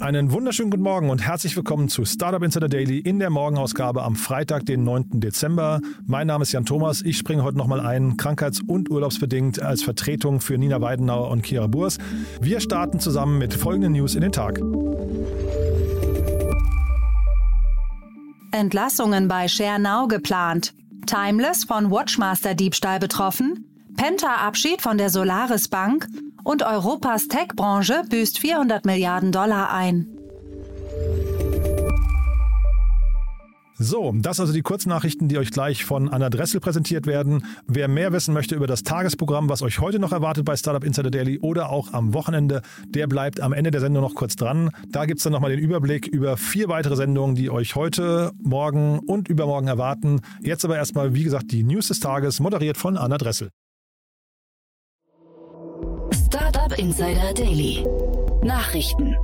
Einen wunderschönen guten Morgen und herzlich willkommen zu Startup Insider Daily in der Morgenausgabe am Freitag, den 9. Dezember. Mein Name ist Jan Thomas. Ich springe heute nochmal ein, krankheits- und urlaubsbedingt als Vertretung für Nina Weidenauer und Kira Burs. Wir starten zusammen mit folgenden News in den Tag. Entlassungen bei ShareNow geplant. Timeless von Watchmaster-Diebstahl betroffen. Penta-Abschied von der Solaris Bank und Europas Tech-Branche büßt 400 Milliarden Dollar ein. So, das also die Kurznachrichten, die euch gleich von Anna Dressel präsentiert werden. Wer mehr wissen möchte über das Tagesprogramm, was euch heute noch erwartet bei Startup Insider Daily oder auch am Wochenende, der bleibt am Ende der Sendung noch kurz dran. Da gibt es dann nochmal den Überblick über vier weitere Sendungen, die euch heute, morgen und übermorgen erwarten. Jetzt aber erstmal, wie gesagt, die News des Tages, moderiert von Anna Dressel. Startup Insider Daily. Nachrichten.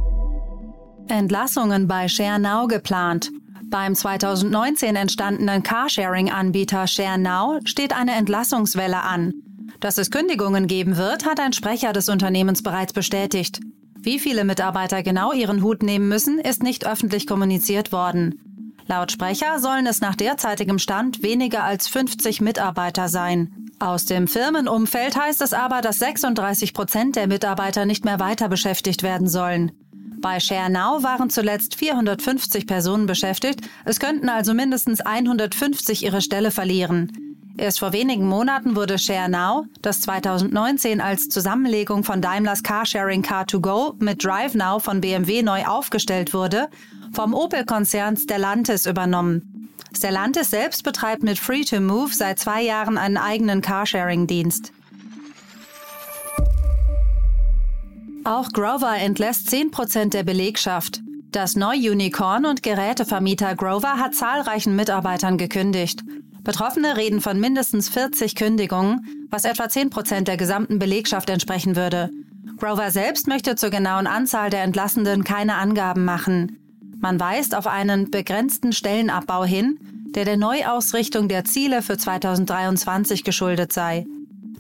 Entlassungen bei ShareNow geplant. Beim 2019 entstandenen Carsharing-Anbieter ShareNow steht eine Entlassungswelle an. Dass es Kündigungen geben wird, hat ein Sprecher des Unternehmens bereits bestätigt. Wie viele Mitarbeiter genau ihren Hut nehmen müssen, ist nicht öffentlich kommuniziert worden. Laut Sprecher sollen es nach derzeitigem Stand weniger als 50 Mitarbeiter sein. Aus dem Firmenumfeld heißt es aber, dass 36 Prozent der Mitarbeiter nicht mehr weiter beschäftigt werden sollen. Bei ShareNow waren zuletzt 450 Personen beschäftigt, es könnten also mindestens 150 ihre Stelle verlieren. Erst vor wenigen Monaten wurde ShareNow, das 2019 als Zusammenlegung von Daimlers Carsharing Car2Go mit DriveNow von BMW neu aufgestellt wurde, vom Opel-Konzern Stellantis übernommen. Stellantis selbst betreibt mit Free2Move seit zwei Jahren einen eigenen Carsharing-Dienst. Auch Grover entlässt 10% der Belegschaft. Das Neu-Unicorn und Gerätevermieter Grover hat zahlreichen Mitarbeitern gekündigt. Betroffene reden von mindestens 40 Kündigungen, was etwa 10% der gesamten Belegschaft entsprechen würde. Grover selbst möchte zur genauen Anzahl der Entlassenen keine Angaben machen. Man weist auf einen begrenzten Stellenabbau hin, der der Neuausrichtung der Ziele für 2023 geschuldet sei.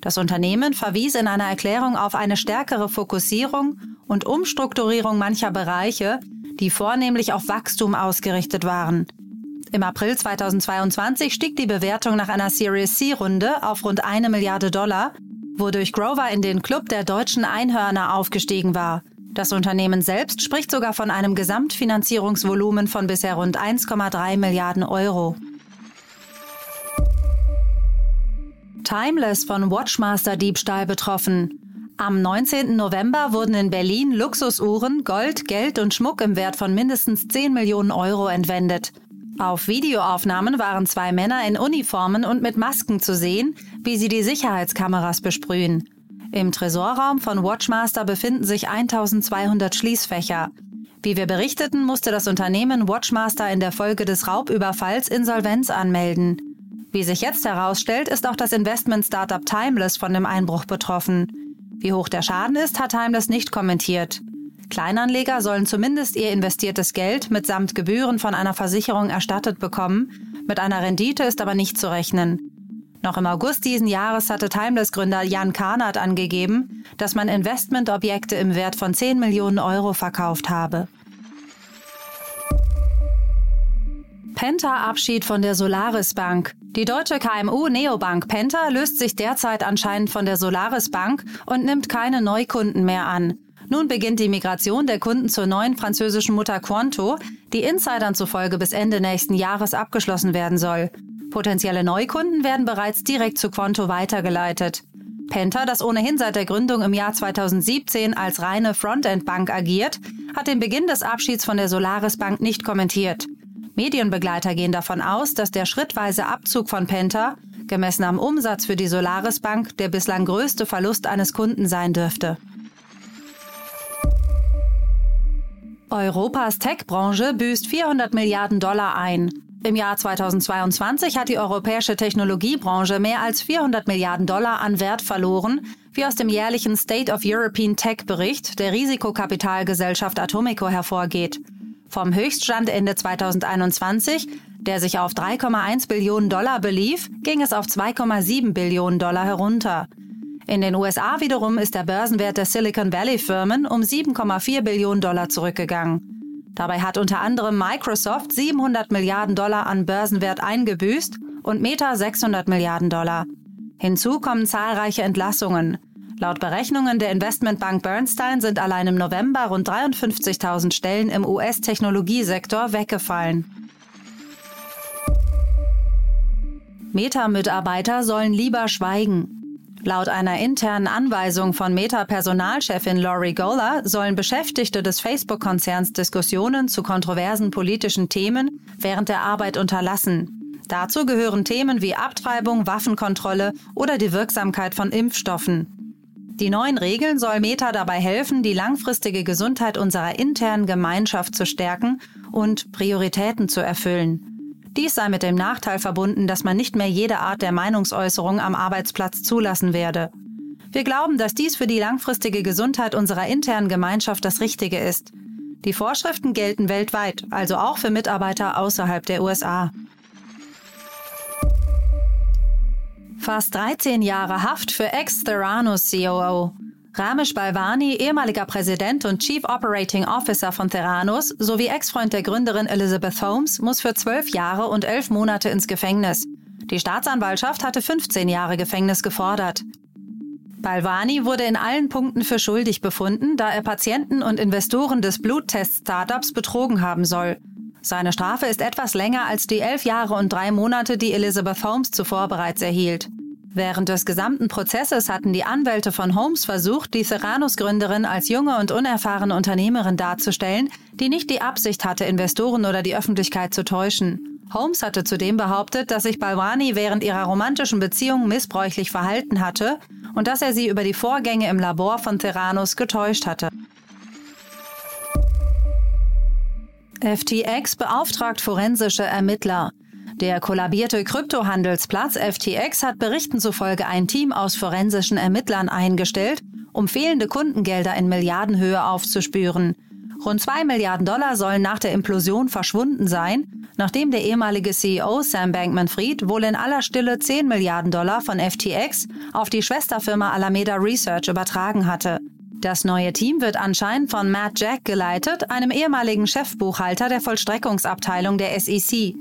Das Unternehmen verwies in einer Erklärung auf eine stärkere Fokussierung und Umstrukturierung mancher Bereiche, die vornehmlich auf Wachstum ausgerichtet waren. Im April 2022 stieg die Bewertung nach einer Series C-Runde auf rund eine Milliarde Dollar, wodurch Grover in den Club der deutschen Einhörner aufgestiegen war. Das Unternehmen selbst spricht sogar von einem Gesamtfinanzierungsvolumen von bisher rund 1,3 Milliarden Euro. Timeless von Watchmaster-Diebstahl betroffen. Am 19. November wurden in Berlin Luxusuhren, Gold, Geld und Schmuck im Wert von mindestens 10 Millionen Euro entwendet. Auf Videoaufnahmen waren zwei Männer in Uniformen und mit Masken zu sehen, wie sie die Sicherheitskameras besprühen. Im Tresorraum von Watchmaster befinden sich 1200 Schließfächer. Wie wir berichteten, musste das Unternehmen Watchmaster in der Folge des Raubüberfalls Insolvenz anmelden. Wie sich jetzt herausstellt, ist auch das Investment-Startup Timeless von dem Einbruch betroffen. Wie hoch der Schaden ist, hat Timeless nicht kommentiert. Kleinanleger sollen zumindest ihr investiertes Geld mitsamt Gebühren von einer Versicherung erstattet bekommen. Mit einer Rendite ist aber nicht zu rechnen. Noch im August diesen Jahres hatte Timeless-Gründer Jan Karnat angegeben, dass man Investmentobjekte im Wert von 10 Millionen Euro verkauft habe. Penta-Abschied von der Solaris Bank. Die deutsche KMU Neobank Penta löst sich derzeit anscheinend von der Solaris Bank und nimmt keine Neukunden mehr an. Nun beginnt die Migration der Kunden zur neuen französischen Mutter Quanto, die Insidern zufolge bis Ende nächsten Jahres abgeschlossen werden soll. Potenzielle Neukunden werden bereits direkt zu Quanto weitergeleitet. Penta, das ohnehin seit der Gründung im Jahr 2017 als reine Frontend-Bank agiert, hat den Beginn des Abschieds von der Solaris Bank nicht kommentiert. Medienbegleiter gehen davon aus, dass der schrittweise Abzug von Penta, gemessen am Umsatz für die Solaris Bank, der bislang größte Verlust eines Kunden sein dürfte. Europas Tech-Branche büßt 400 Milliarden Dollar ein. Im Jahr 2022 hat die europäische Technologiebranche mehr als 400 Milliarden Dollar an Wert verloren, wie aus dem jährlichen State of European Tech Bericht der Risikokapitalgesellschaft Atomico hervorgeht. Vom Höchststand Ende 2021, der sich auf 3,1 Billionen Dollar belief, ging es auf 2,7 Billionen Dollar herunter. In den USA wiederum ist der Börsenwert der Silicon Valley Firmen um 7,4 Billionen Dollar zurückgegangen. Dabei hat unter anderem Microsoft 700 Milliarden Dollar an Börsenwert eingebüßt und Meta 600 Milliarden Dollar. Hinzu kommen zahlreiche Entlassungen. Laut Berechnungen der Investmentbank Bernstein sind allein im November rund 53.000 Stellen im US-Technologiesektor weggefallen. Meta-Mitarbeiter sollen lieber schweigen. Laut einer internen Anweisung von Meta-Personalchefin Lori Gola sollen Beschäftigte des Facebook-Konzerns Diskussionen zu kontroversen politischen Themen während der Arbeit unterlassen. Dazu gehören Themen wie Abtreibung, Waffenkontrolle oder die Wirksamkeit von Impfstoffen. Die neuen Regeln soll Meta dabei helfen, die langfristige Gesundheit unserer internen Gemeinschaft zu stärken und Prioritäten zu erfüllen. Dies sei mit dem Nachteil verbunden, dass man nicht mehr jede Art der Meinungsäußerung am Arbeitsplatz zulassen werde. Wir glauben, dass dies für die langfristige Gesundheit unserer internen Gemeinschaft das Richtige ist. Die Vorschriften gelten weltweit, also auch für Mitarbeiter außerhalb der USA. Fast 13 Jahre Haft für Ex-Theranos COO. Ramesh Balvani, ehemaliger Präsident und Chief Operating Officer von Theranos sowie Ex-Freund der Gründerin Elizabeth Holmes, muss für zwölf Jahre und elf Monate ins Gefängnis. Die Staatsanwaltschaft hatte 15 Jahre Gefängnis gefordert. Balvani wurde in allen Punkten für schuldig befunden, da er Patienten und Investoren des Bluttest-Startups betrogen haben soll. Seine Strafe ist etwas länger als die elf Jahre und drei Monate, die Elizabeth Holmes zuvor bereits erhielt. Während des gesamten Prozesses hatten die Anwälte von Holmes versucht, die Theranos-Gründerin als junge und unerfahrene Unternehmerin darzustellen, die nicht die Absicht hatte, Investoren oder die Öffentlichkeit zu täuschen. Holmes hatte zudem behauptet, dass sich Balwani während ihrer romantischen Beziehung missbräuchlich verhalten hatte und dass er sie über die Vorgänge im Labor von Theranos getäuscht hatte. FTX beauftragt forensische Ermittler. Der kollabierte Kryptohandelsplatz FTX hat Berichten zufolge ein Team aus forensischen Ermittlern eingestellt, um fehlende Kundengelder in Milliardenhöhe aufzuspüren. Rund zwei Milliarden Dollar sollen nach der Implosion verschwunden sein, nachdem der ehemalige CEO Sam Bankman-Fried wohl in aller Stille 10 Milliarden Dollar von FTX auf die Schwesterfirma Alameda Research übertragen hatte. Das neue Team wird anscheinend von Matt Jack geleitet, einem ehemaligen Chefbuchhalter der Vollstreckungsabteilung der SEC.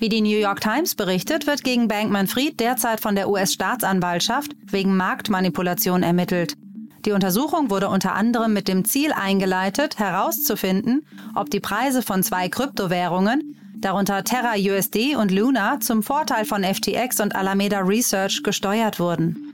Wie die New York Times berichtet, wird gegen Bankman-Fried derzeit von der US-Staatsanwaltschaft wegen Marktmanipulation ermittelt. Die Untersuchung wurde unter anderem mit dem Ziel eingeleitet, herauszufinden, ob die Preise von zwei Kryptowährungen, darunter Terra USD und Luna, zum Vorteil von FTX und Alameda Research gesteuert wurden.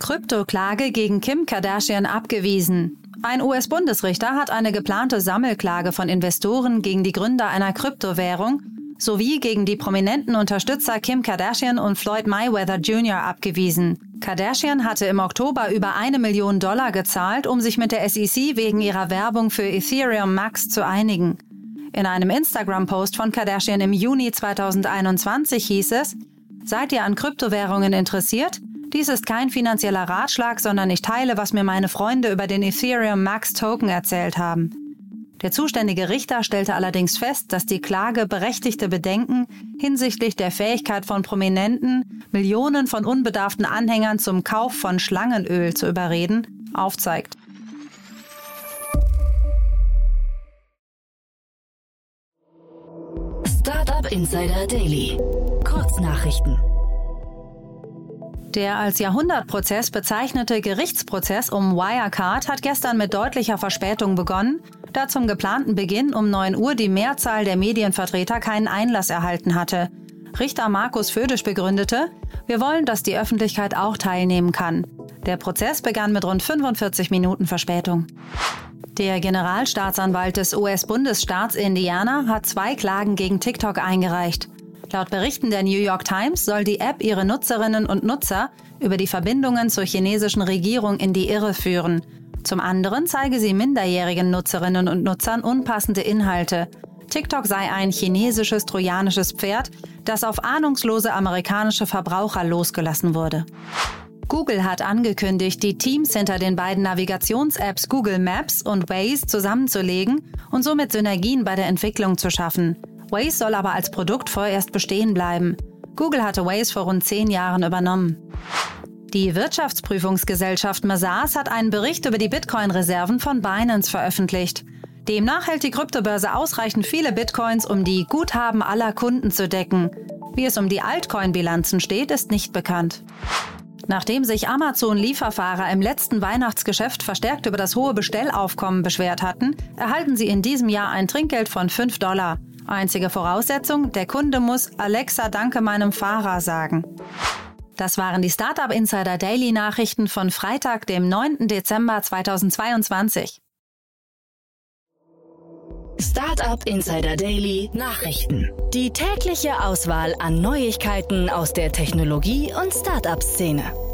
Kryptoklage gegen Kim Kardashian abgewiesen. Ein US-Bundesrichter hat eine geplante Sammelklage von Investoren gegen die Gründer einer Kryptowährung sowie gegen die prominenten Unterstützer Kim Kardashian und Floyd Mayweather Jr. abgewiesen. Kardashian hatte im Oktober über eine Million Dollar gezahlt, um sich mit der SEC wegen ihrer Werbung für Ethereum Max zu einigen. In einem Instagram-Post von Kardashian im Juni 2021 hieß es, Seid ihr an Kryptowährungen interessiert? Dies ist kein finanzieller Ratschlag, sondern ich teile, was mir meine Freunde über den Ethereum Max Token erzählt haben. Der zuständige Richter stellte allerdings fest, dass die Klage berechtigte Bedenken hinsichtlich der Fähigkeit von Prominenten, Millionen von unbedarften Anhängern zum Kauf von Schlangenöl zu überreden, aufzeigt. Startup Insider Daily. Kurznachrichten. Der als Jahrhundertprozess bezeichnete Gerichtsprozess um Wirecard hat gestern mit deutlicher Verspätung begonnen, da zum geplanten Beginn um 9 Uhr die Mehrzahl der Medienvertreter keinen Einlass erhalten hatte. Richter Markus Födisch begründete, wir wollen, dass die Öffentlichkeit auch teilnehmen kann. Der Prozess begann mit rund 45 Minuten Verspätung. Der Generalstaatsanwalt des US-Bundesstaats Indiana hat zwei Klagen gegen TikTok eingereicht. Laut Berichten der New York Times soll die App ihre Nutzerinnen und Nutzer über die Verbindungen zur chinesischen Regierung in die Irre führen. Zum anderen zeige sie minderjährigen Nutzerinnen und Nutzern unpassende Inhalte. TikTok sei ein chinesisches trojanisches Pferd, das auf ahnungslose amerikanische Verbraucher losgelassen wurde. Google hat angekündigt, die Teams hinter den beiden Navigations-Apps Google Maps und Waze zusammenzulegen und somit Synergien bei der Entwicklung zu schaffen. Waze soll aber als Produkt vorerst bestehen bleiben. Google hatte Waze vor rund zehn Jahren übernommen. Die Wirtschaftsprüfungsgesellschaft Mazars hat einen Bericht über die Bitcoin-Reserven von Binance veröffentlicht. Demnach hält die Kryptobörse ausreichend viele Bitcoins, um die Guthaben aller Kunden zu decken. Wie es um die Altcoin-Bilanzen steht, ist nicht bekannt. Nachdem sich Amazon-Lieferfahrer im letzten Weihnachtsgeschäft verstärkt über das hohe Bestellaufkommen beschwert hatten, erhalten sie in diesem Jahr ein Trinkgeld von 5 Dollar. Einzige Voraussetzung, der Kunde muss Alexa danke meinem Fahrer sagen. Das waren die Startup Insider Daily Nachrichten von Freitag, dem 9. Dezember 2022. Startup Insider Daily Nachrichten. Die tägliche Auswahl an Neuigkeiten aus der Technologie- und Startup-Szene.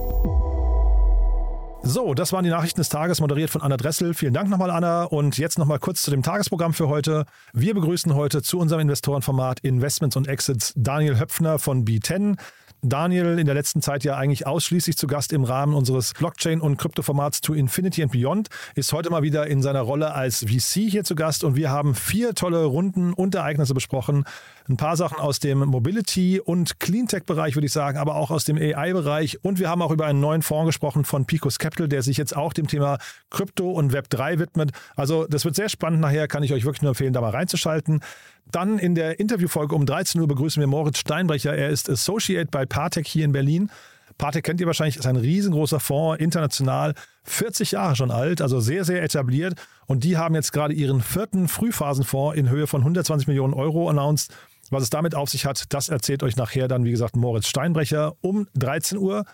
So, das waren die Nachrichten des Tages, moderiert von Anna Dressel. Vielen Dank nochmal, Anna. Und jetzt nochmal kurz zu dem Tagesprogramm für heute. Wir begrüßen heute zu unserem Investorenformat Investments und Exits Daniel Höpfner von B10. Daniel in der letzten Zeit ja eigentlich ausschließlich zu Gast im Rahmen unseres Blockchain- und Kryptoformats To Infinity and Beyond, ist heute mal wieder in seiner Rolle als VC hier zu Gast und wir haben vier tolle Runden und Ereignisse besprochen. Ein paar Sachen aus dem Mobility- und Cleantech-Bereich, würde ich sagen, aber auch aus dem AI-Bereich. Und wir haben auch über einen neuen Fonds gesprochen von Picos Capital, der sich jetzt auch dem Thema Krypto und Web3 widmet. Also das wird sehr spannend nachher, kann ich euch wirklich nur empfehlen, da mal reinzuschalten. Dann in der Interviewfolge um 13 Uhr begrüßen wir Moritz Steinbrecher. Er ist Associate bei Partec hier in Berlin. Partec kennt ihr wahrscheinlich, ist ein riesengroßer Fonds, international, 40 Jahre schon alt, also sehr, sehr etabliert. Und die haben jetzt gerade ihren vierten Frühphasenfonds in Höhe von 120 Millionen Euro announced. Was es damit auf sich hat, das erzählt euch nachher dann, wie gesagt, Moritz Steinbrecher um 13 Uhr.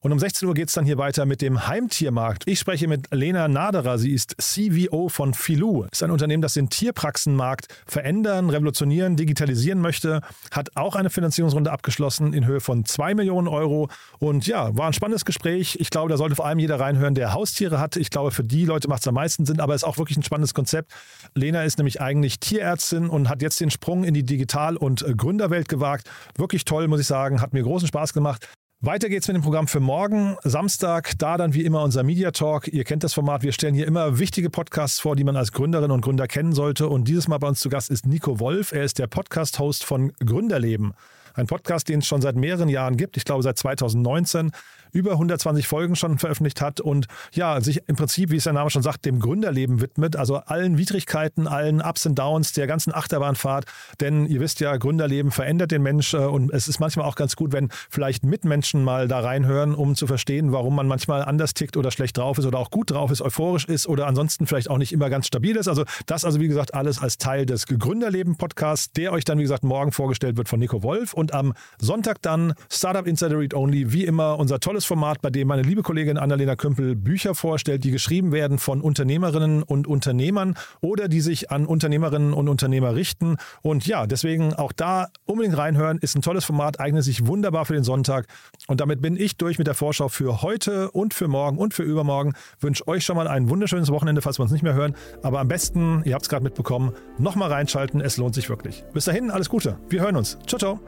Und um 16 Uhr geht es dann hier weiter mit dem Heimtiermarkt. Ich spreche mit Lena Naderer. Sie ist CVO von Filou. Ist ein Unternehmen, das den Tierpraxenmarkt verändern, revolutionieren, digitalisieren möchte. Hat auch eine Finanzierungsrunde abgeschlossen in Höhe von 2 Millionen Euro. Und ja, war ein spannendes Gespräch. Ich glaube, da sollte vor allem jeder reinhören, der Haustiere hat. Ich glaube, für die Leute macht es am meisten Sinn, aber es ist auch wirklich ein spannendes Konzept. Lena ist nämlich eigentlich Tierärztin und hat jetzt den Sprung in die Digital- und Gründerwelt gewagt. Wirklich toll, muss ich sagen. Hat mir großen Spaß gemacht. Weiter geht's mit dem Programm für morgen, Samstag. Da dann wie immer unser Media Talk. Ihr kennt das Format. Wir stellen hier immer wichtige Podcasts vor, die man als Gründerin und Gründer kennen sollte. Und dieses Mal bei uns zu Gast ist Nico Wolf. Er ist der Podcast-Host von Gründerleben. Ein Podcast, den es schon seit mehreren Jahren gibt. Ich glaube seit 2019 über 120 Folgen schon veröffentlicht hat und ja, sich im Prinzip, wie es der Name schon sagt, dem Gründerleben widmet, also allen Widrigkeiten, allen Ups und Downs der ganzen Achterbahnfahrt. Denn ihr wisst ja, Gründerleben verändert den Mensch äh, und es ist manchmal auch ganz gut, wenn vielleicht Mitmenschen mal da reinhören, um zu verstehen, warum man manchmal anders tickt oder schlecht drauf ist oder auch gut drauf ist, euphorisch ist oder ansonsten vielleicht auch nicht immer ganz stabil ist. Also das also wie gesagt alles als Teil des Gründerleben-Podcasts, der euch dann wie gesagt morgen vorgestellt wird von Nico Wolf und am Sonntag dann Startup Insider Read Only, wie immer unser tolles Format, bei dem meine liebe Kollegin Annalena Kümpel Bücher vorstellt, die geschrieben werden von Unternehmerinnen und Unternehmern oder die sich an Unternehmerinnen und Unternehmer richten. Und ja, deswegen auch da unbedingt reinhören, ist ein tolles Format, eignet sich wunderbar für den Sonntag. Und damit bin ich durch mit der Vorschau für heute und für morgen und für übermorgen. Wünsche euch schon mal ein wunderschönes Wochenende, falls wir uns nicht mehr hören. Aber am besten, ihr habt es gerade mitbekommen, nochmal reinschalten, es lohnt sich wirklich. Bis dahin, alles Gute. Wir hören uns. Ciao, ciao.